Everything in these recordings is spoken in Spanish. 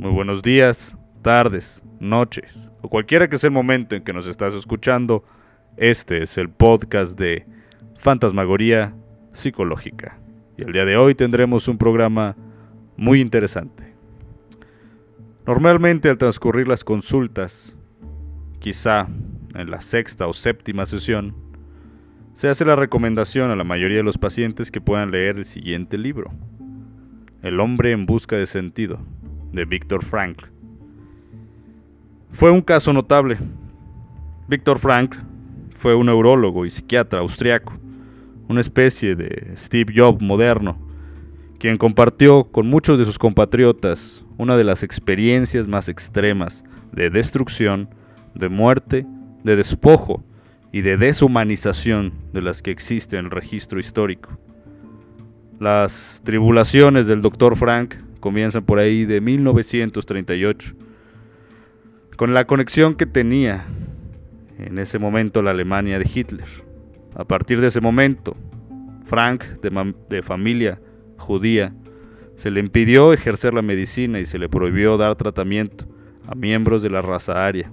muy buenos días, tardes, noches, o cualquiera que sea el momento en que nos estás escuchando. Este es el podcast de Fantasmagoría Psicológica. Y el día de hoy tendremos un programa muy interesante. Normalmente al transcurrir las consultas, quizá en la sexta o séptima sesión, se hace la recomendación a la mayoría de los pacientes que puedan leer el siguiente libro, El hombre en busca de sentido, de Víctor Frankl. Fue un caso notable. Víctor Frankl fue un neurólogo y psiquiatra austriaco, una especie de Steve Jobs moderno, quien compartió con muchos de sus compatriotas una de las experiencias más extremas de destrucción, de muerte, de despojo y de deshumanización de las que existe en el registro histórico. Las tribulaciones del Dr. Frank comienzan por ahí de 1938, con la conexión que tenía en ese momento la Alemania de Hitler. A partir de ese momento, Frank, de, de familia judía, se le impidió ejercer la medicina y se le prohibió dar tratamiento a miembros de la raza aria.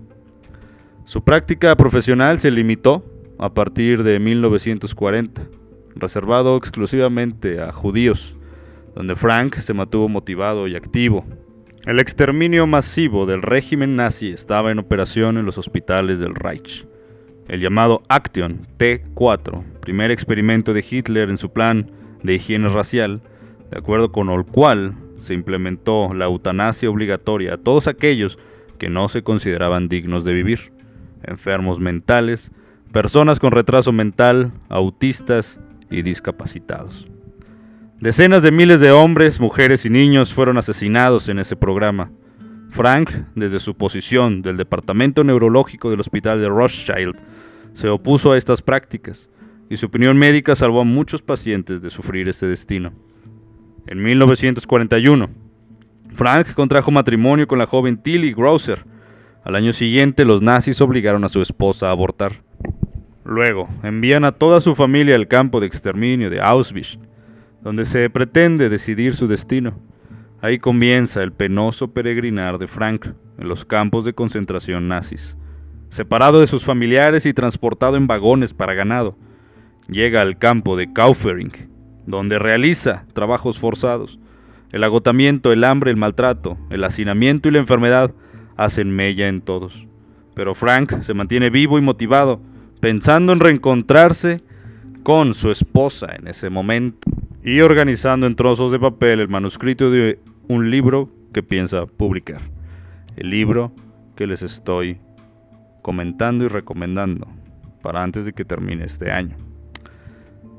Su práctica profesional se limitó a partir de 1940, reservado exclusivamente a judíos, donde Frank se mantuvo motivado y activo. El exterminio masivo del régimen nazi estaba en operación en los hospitales del Reich. El llamado Action T4, primer experimento de Hitler en su plan de higiene racial, de acuerdo con el cual se implementó la eutanasia obligatoria a todos aquellos que no se consideraban dignos de vivir enfermos mentales, personas con retraso mental, autistas y discapacitados. Decenas de miles de hombres, mujeres y niños fueron asesinados en ese programa. Frank, desde su posición del Departamento Neurológico del Hospital de Rothschild, se opuso a estas prácticas y su opinión médica salvó a muchos pacientes de sufrir este destino. En 1941, Frank contrajo matrimonio con la joven Tilly Grosser, al año siguiente los nazis obligaron a su esposa a abortar. Luego, envían a toda su familia al campo de exterminio de Auschwitz, donde se pretende decidir su destino. Ahí comienza el penoso peregrinar de Frank en los campos de concentración nazis. Separado de sus familiares y transportado en vagones para ganado, llega al campo de Kaufering, donde realiza trabajos forzados. El agotamiento, el hambre, el maltrato, el hacinamiento y la enfermedad hacen mella en todos. Pero Frank se mantiene vivo y motivado, pensando en reencontrarse con su esposa en ese momento y organizando en trozos de papel el manuscrito de un libro que piensa publicar. El libro que les estoy comentando y recomendando para antes de que termine este año.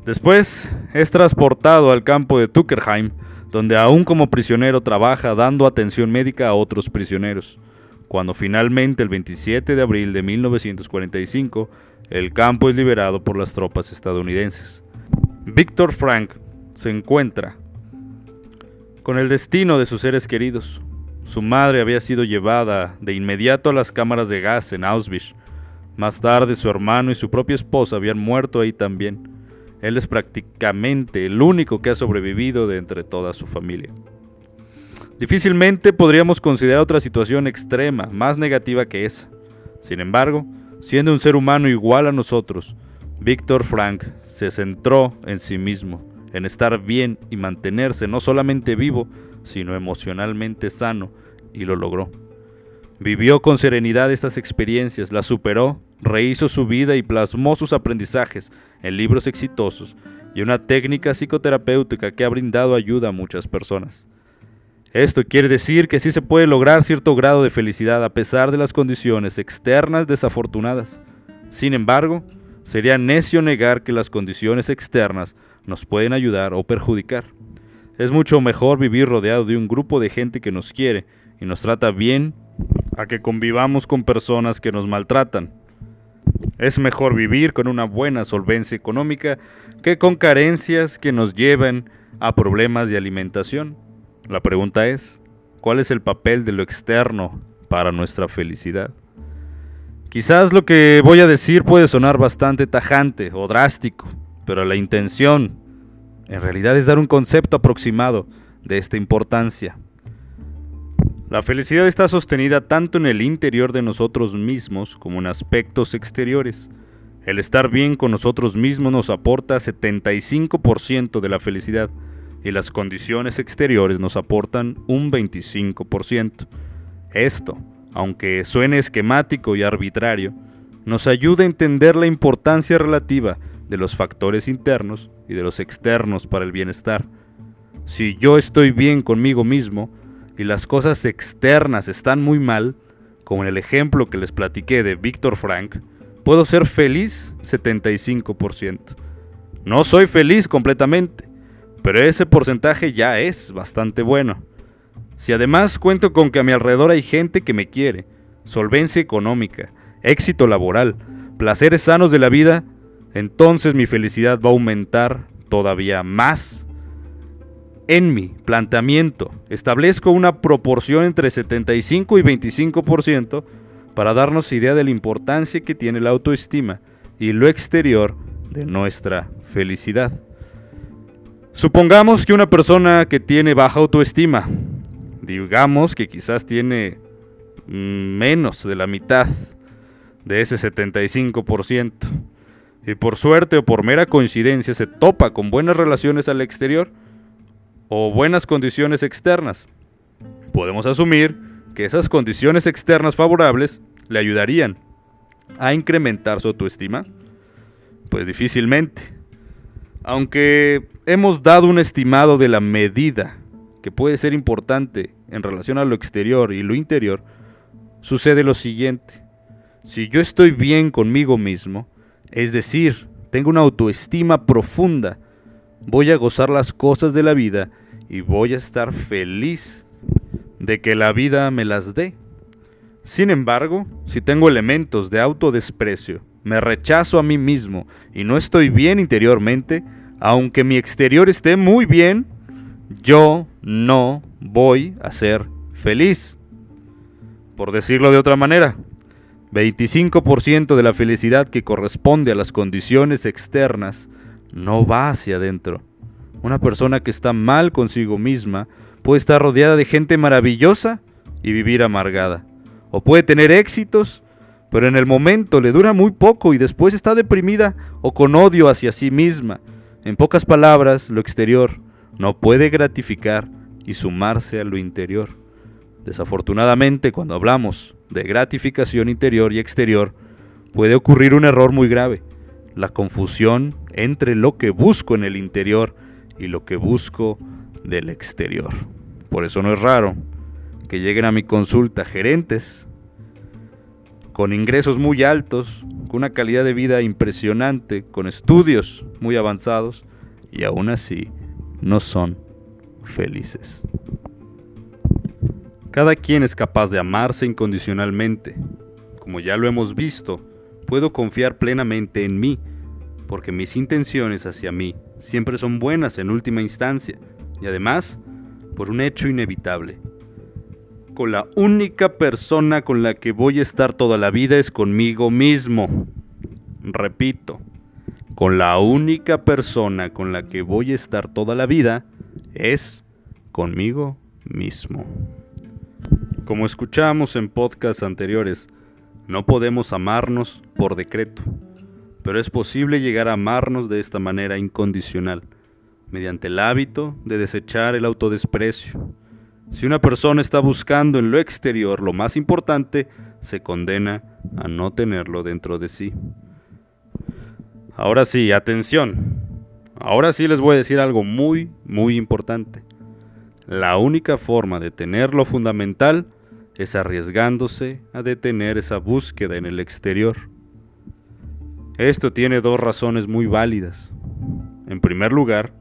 Después es transportado al campo de Tuckerheim, donde aún como prisionero trabaja dando atención médica a otros prisioneros cuando finalmente el 27 de abril de 1945 el campo es liberado por las tropas estadounidenses. Víctor Frank se encuentra con el destino de sus seres queridos. Su madre había sido llevada de inmediato a las cámaras de gas en Auschwitz. Más tarde su hermano y su propia esposa habían muerto ahí también. Él es prácticamente el único que ha sobrevivido de entre toda su familia. Difícilmente podríamos considerar otra situación extrema, más negativa que esa. Sin embargo, siendo un ser humano igual a nosotros, Víctor Frank se centró en sí mismo, en estar bien y mantenerse no solamente vivo, sino emocionalmente sano, y lo logró. Vivió con serenidad estas experiencias, las superó, rehizo su vida y plasmó sus aprendizajes en libros exitosos y una técnica psicoterapéutica que ha brindado ayuda a muchas personas. Esto quiere decir que sí se puede lograr cierto grado de felicidad a pesar de las condiciones externas desafortunadas. Sin embargo, sería necio negar que las condiciones externas nos pueden ayudar o perjudicar. Es mucho mejor vivir rodeado de un grupo de gente que nos quiere y nos trata bien a que convivamos con personas que nos maltratan. Es mejor vivir con una buena solvencia económica que con carencias que nos lleven a problemas de alimentación. La pregunta es, ¿cuál es el papel de lo externo para nuestra felicidad? Quizás lo que voy a decir puede sonar bastante tajante o drástico, pero la intención en realidad es dar un concepto aproximado de esta importancia. La felicidad está sostenida tanto en el interior de nosotros mismos como en aspectos exteriores. El estar bien con nosotros mismos nos aporta 75% de la felicidad y las condiciones exteriores nos aportan un 25%. Esto, aunque suene esquemático y arbitrario, nos ayuda a entender la importancia relativa de los factores internos y de los externos para el bienestar. Si yo estoy bien conmigo mismo, y las cosas externas están muy mal, como en el ejemplo que les platiqué de Víctor Frank, puedo ser feliz 75%. No soy feliz completamente, pero ese porcentaje ya es bastante bueno. Si además cuento con que a mi alrededor hay gente que me quiere, solvencia económica, éxito laboral, placeres sanos de la vida, entonces mi felicidad va a aumentar todavía más en mi planteamiento establezco una proporción entre 75 y 25% para darnos idea de la importancia que tiene la autoestima y lo exterior de nuestra felicidad. Supongamos que una persona que tiene baja autoestima, digamos que quizás tiene menos de la mitad de ese 75%, y por suerte o por mera coincidencia se topa con buenas relaciones al exterior, o buenas condiciones externas. Podemos asumir que esas condiciones externas favorables le ayudarían a incrementar su autoestima. Pues difícilmente. Aunque hemos dado un estimado de la medida que puede ser importante en relación a lo exterior y lo interior, sucede lo siguiente. Si yo estoy bien conmigo mismo, es decir, tengo una autoestima profunda, voy a gozar las cosas de la vida y voy a estar feliz de que la vida me las dé. Sin embargo, si tengo elementos de autodesprecio, me rechazo a mí mismo y no estoy bien interiormente, aunque mi exterior esté muy bien, yo no voy a ser feliz. Por decirlo de otra manera, 25% de la felicidad que corresponde a las condiciones externas no va hacia adentro. Una persona que está mal consigo misma puede estar rodeada de gente maravillosa y vivir amargada. O puede tener éxitos, pero en el momento le dura muy poco y después está deprimida o con odio hacia sí misma. En pocas palabras, lo exterior no puede gratificar y sumarse a lo interior. Desafortunadamente, cuando hablamos de gratificación interior y exterior, puede ocurrir un error muy grave, la confusión entre lo que busco en el interior y lo que busco del exterior. Por eso no es raro que lleguen a mi consulta gerentes con ingresos muy altos, con una calidad de vida impresionante, con estudios muy avanzados y aún así no son felices. Cada quien es capaz de amarse incondicionalmente. Como ya lo hemos visto, puedo confiar plenamente en mí, porque mis intenciones hacia mí siempre son buenas en última instancia y además por un hecho inevitable. Con la única persona con la que voy a estar toda la vida es conmigo mismo. Repito, con la única persona con la que voy a estar toda la vida es conmigo mismo. Como escuchamos en podcasts anteriores, no podemos amarnos por decreto pero es posible llegar a amarnos de esta manera incondicional, mediante el hábito de desechar el autodesprecio. Si una persona está buscando en lo exterior lo más importante, se condena a no tenerlo dentro de sí. Ahora sí, atención. Ahora sí les voy a decir algo muy, muy importante. La única forma de tener lo fundamental es arriesgándose a detener esa búsqueda en el exterior. Esto tiene dos razones muy válidas. En primer lugar,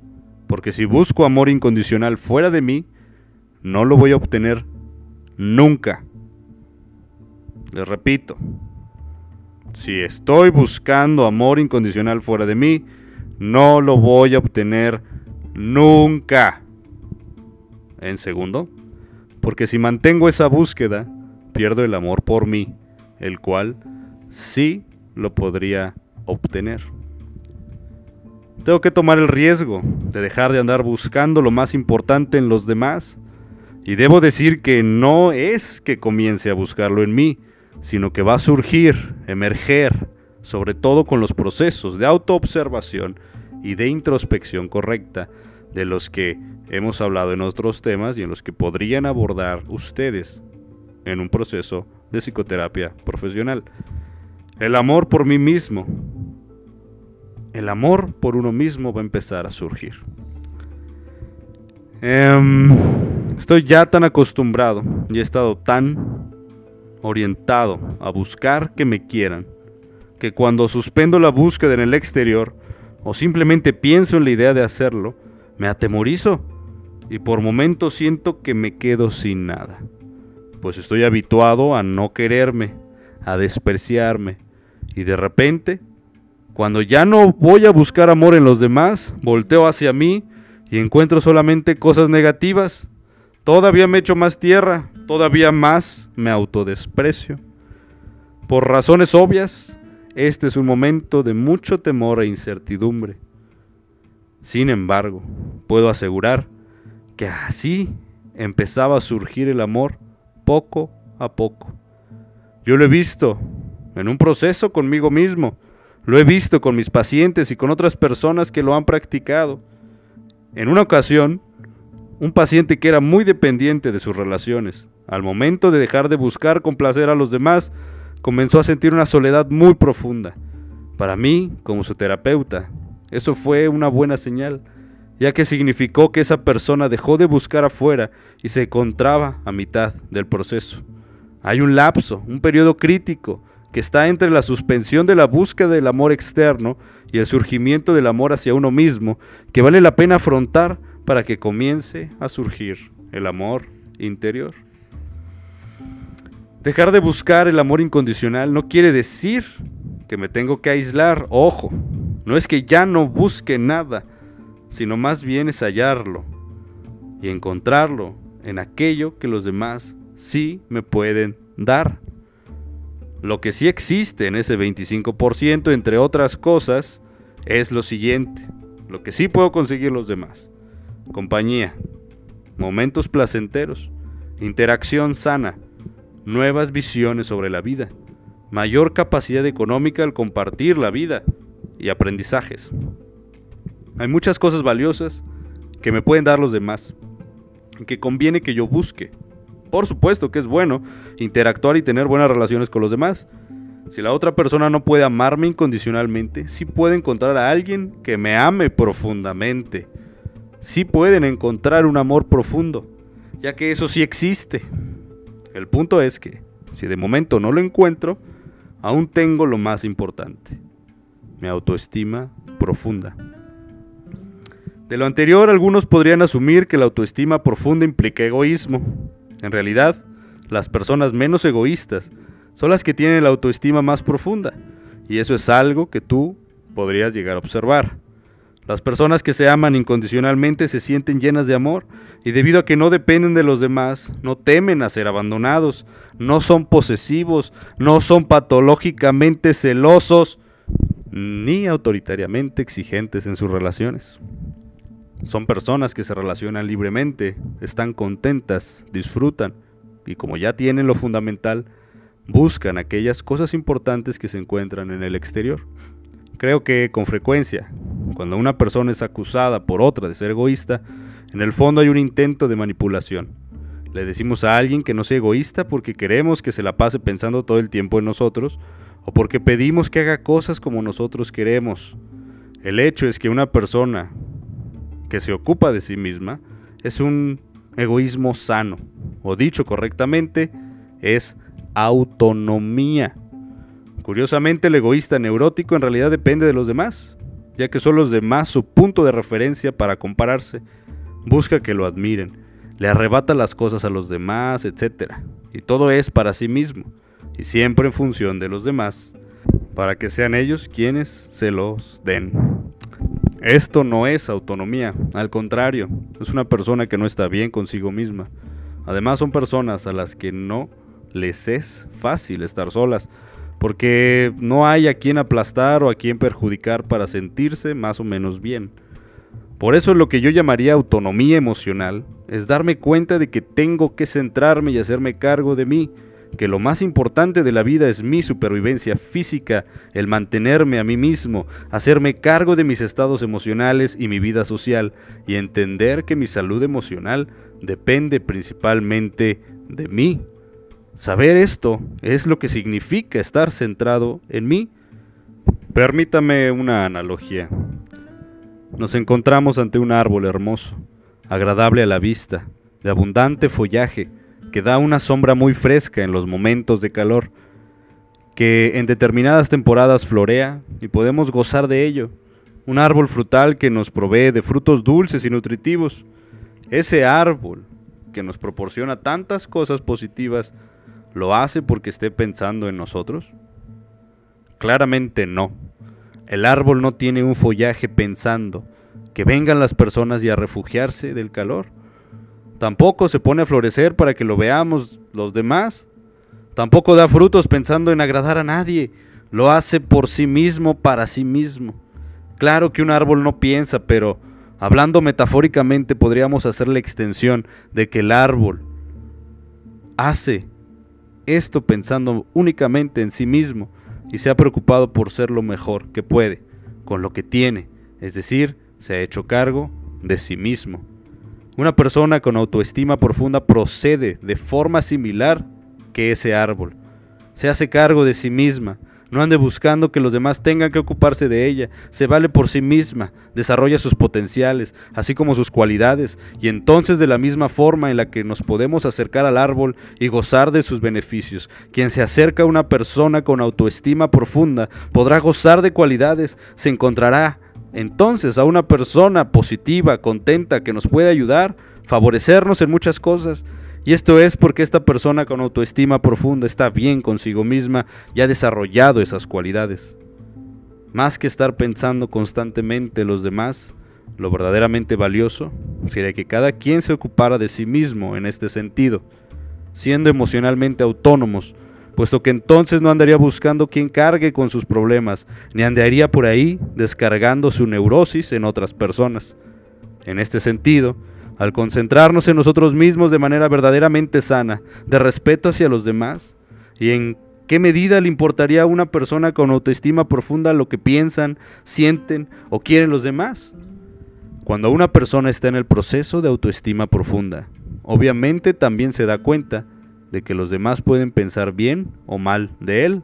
porque si busco amor incondicional fuera de mí, no lo voy a obtener nunca. Les repito, si estoy buscando amor incondicional fuera de mí, no lo voy a obtener nunca. En segundo, porque si mantengo esa búsqueda, pierdo el amor por mí, el cual sí lo podría obtener. Tengo que tomar el riesgo de dejar de andar buscando lo más importante en los demás Y debo decir que no es que comience a buscarlo en mí, sino que va a surgir, emerger, sobre todo con los procesos de autoobservación y de introspección correcta, de los que hemos hablado en otros temas y en los que podrían abordar ustedes en un proceso de psicoterapia profesional. El amor por mí mismo. El amor por uno mismo va a empezar a surgir. Em, estoy ya tan acostumbrado y he estado tan orientado a buscar que me quieran, que cuando suspendo la búsqueda en el exterior o simplemente pienso en la idea de hacerlo, me atemorizo y por momentos siento que me quedo sin nada, pues estoy habituado a no quererme, a despreciarme, y de repente, cuando ya no voy a buscar amor en los demás, volteo hacia mí y encuentro solamente cosas negativas, todavía me echo más tierra, todavía más me autodesprecio. Por razones obvias, este es un momento de mucho temor e incertidumbre. Sin embargo, puedo asegurar que así empezaba a surgir el amor poco a poco. Yo lo he visto en un proceso conmigo mismo, lo he visto con mis pacientes y con otras personas que lo han practicado. En una ocasión, un paciente que era muy dependiente de sus relaciones, al momento de dejar de buscar complacer a los demás, comenzó a sentir una soledad muy profunda. Para mí, como su terapeuta, eso fue una buena señal, ya que significó que esa persona dejó de buscar afuera y se encontraba a mitad del proceso. Hay un lapso, un periodo crítico, que está entre la suspensión de la búsqueda del amor externo y el surgimiento del amor hacia uno mismo, que vale la pena afrontar para que comience a surgir el amor interior. Dejar de buscar el amor incondicional no quiere decir que me tengo que aislar, ojo, no es que ya no busque nada, sino más bien es hallarlo y encontrarlo en aquello que los demás sí me pueden dar. Lo que sí existe en ese 25%, entre otras cosas, es lo siguiente. Lo que sí puedo conseguir los demás. Compañía, momentos placenteros, interacción sana, nuevas visiones sobre la vida, mayor capacidad económica al compartir la vida, y aprendizajes. Hay muchas cosas valiosas que me pueden dar los demás, que conviene que yo busque. Por supuesto que es bueno interactuar y tener buenas relaciones con los demás. Si la otra persona no puede amarme incondicionalmente, sí puede encontrar a alguien que me ame profundamente. Sí pueden encontrar un amor profundo, ya que eso sí existe. El punto es que, si de momento no lo encuentro, aún tengo lo más importante, mi autoestima profunda. De lo anterior, algunos podrían asumir que la autoestima profunda implica egoísmo. En realidad, las personas menos egoístas son las que tienen la autoestima más profunda, y eso es algo que tú podrías llegar a observar. Las personas que se aman incondicionalmente se sienten llenas de amor y debido a que no dependen de los demás, no temen a ser abandonados, no son posesivos, no son patológicamente celosos, ni autoritariamente exigentes en sus relaciones. Son personas que se relacionan libremente, están contentas, disfrutan y como ya tienen lo fundamental, buscan aquellas cosas importantes que se encuentran en el exterior. Creo que con frecuencia, cuando una persona es acusada por otra de ser egoísta, en el fondo hay un intento de manipulación. Le decimos a alguien que no sea egoísta porque queremos que se la pase pensando todo el tiempo en nosotros o porque pedimos que haga cosas como nosotros queremos. El hecho es que una persona que se ocupa de sí misma es un egoísmo sano, o dicho correctamente, es autonomía. Curiosamente, el egoísta neurótico en realidad depende de los demás, ya que son los demás su punto de referencia para compararse. Busca que lo admiren, le arrebata las cosas a los demás, etc. Y todo es para sí mismo y siempre en función de los demás, para que sean ellos quienes se los den. Esto no es autonomía, al contrario, es una persona que no está bien consigo misma. Además son personas a las que no les es fácil estar solas, porque no hay a quien aplastar o a quien perjudicar para sentirse más o menos bien. Por eso lo que yo llamaría autonomía emocional es darme cuenta de que tengo que centrarme y hacerme cargo de mí, que lo más importante de la vida es mi supervivencia física, el mantenerme a mí mismo, hacerme cargo de mis estados emocionales y mi vida social, y entender que mi salud emocional depende principalmente de mí. Saber esto es lo que significa estar centrado en mí. Permítame una analogía. Nos encontramos ante un árbol hermoso, agradable a la vista, de abundante follaje, que da una sombra muy fresca en los momentos de calor, que en determinadas temporadas florea y podemos gozar de ello. Un árbol frutal que nos provee de frutos dulces y nutritivos. Ese árbol que nos proporciona tantas cosas positivas, ¿lo hace porque esté pensando en nosotros? Claramente no. El árbol no tiene un follaje pensando que vengan las personas y a refugiarse del calor. Tampoco se pone a florecer para que lo veamos los demás. Tampoco da frutos pensando en agradar a nadie. Lo hace por sí mismo, para sí mismo. Claro que un árbol no piensa, pero hablando metafóricamente podríamos hacer la extensión de que el árbol hace esto pensando únicamente en sí mismo y se ha preocupado por ser lo mejor que puede, con lo que tiene, es decir, se ha hecho cargo de sí mismo. Una persona con autoestima profunda procede de forma similar que ese árbol. Se hace cargo de sí misma, no ande buscando que los demás tengan que ocuparse de ella, se vale por sí misma, desarrolla sus potenciales, así como sus cualidades, y entonces de la misma forma en la que nos podemos acercar al árbol y gozar de sus beneficios, quien se acerca a una persona con autoestima profunda podrá gozar de cualidades, se encontrará entonces a una persona positiva, contenta, que nos puede ayudar, favorecernos en muchas cosas. Y esto es porque esta persona con autoestima profunda está bien consigo misma y ha desarrollado esas cualidades. Más que estar pensando constantemente en los demás, lo verdaderamente valioso sería que cada quien se ocupara de sí mismo en este sentido, siendo emocionalmente autónomos, puesto que entonces no andaría buscando quien cargue con sus problemas, ni andaría por ahí descargando su neurosis en otras personas. En este sentido, al concentrarnos en nosotros mismos de manera verdaderamente sana, de respeto hacia los demás, y en qué medida le importaría a una persona con autoestima profunda lo que piensan, sienten o quieren los demás. Cuando una persona está en el proceso de autoestima profunda, obviamente también se da cuenta de que los demás pueden pensar bien o mal de él.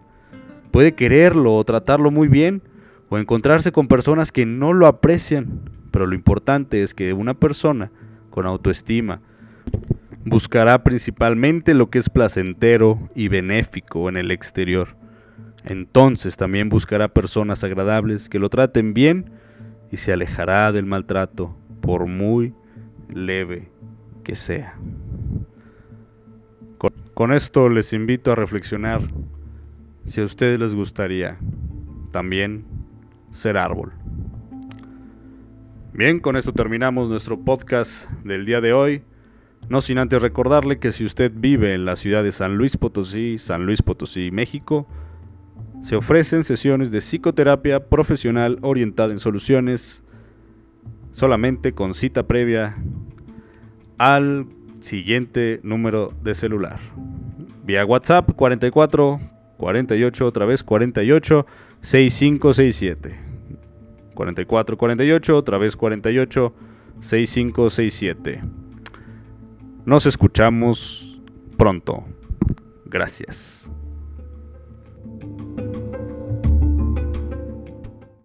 Puede quererlo o tratarlo muy bien o encontrarse con personas que no lo aprecian, pero lo importante es que una persona con autoestima buscará principalmente lo que es placentero y benéfico en el exterior. Entonces también buscará personas agradables que lo traten bien y se alejará del maltrato, por muy leve que sea. Con esto les invito a reflexionar si a ustedes les gustaría también ser árbol. Bien, con esto terminamos nuestro podcast del día de hoy. No sin antes recordarle que si usted vive en la ciudad de San Luis Potosí, San Luis Potosí, México, se ofrecen sesiones de psicoterapia profesional orientada en soluciones solamente con cita previa al siguiente número de celular. Vía WhatsApp 44 48 otra vez 48 6567. 44 48 otra vez 48 6567. Nos escuchamos pronto. Gracias.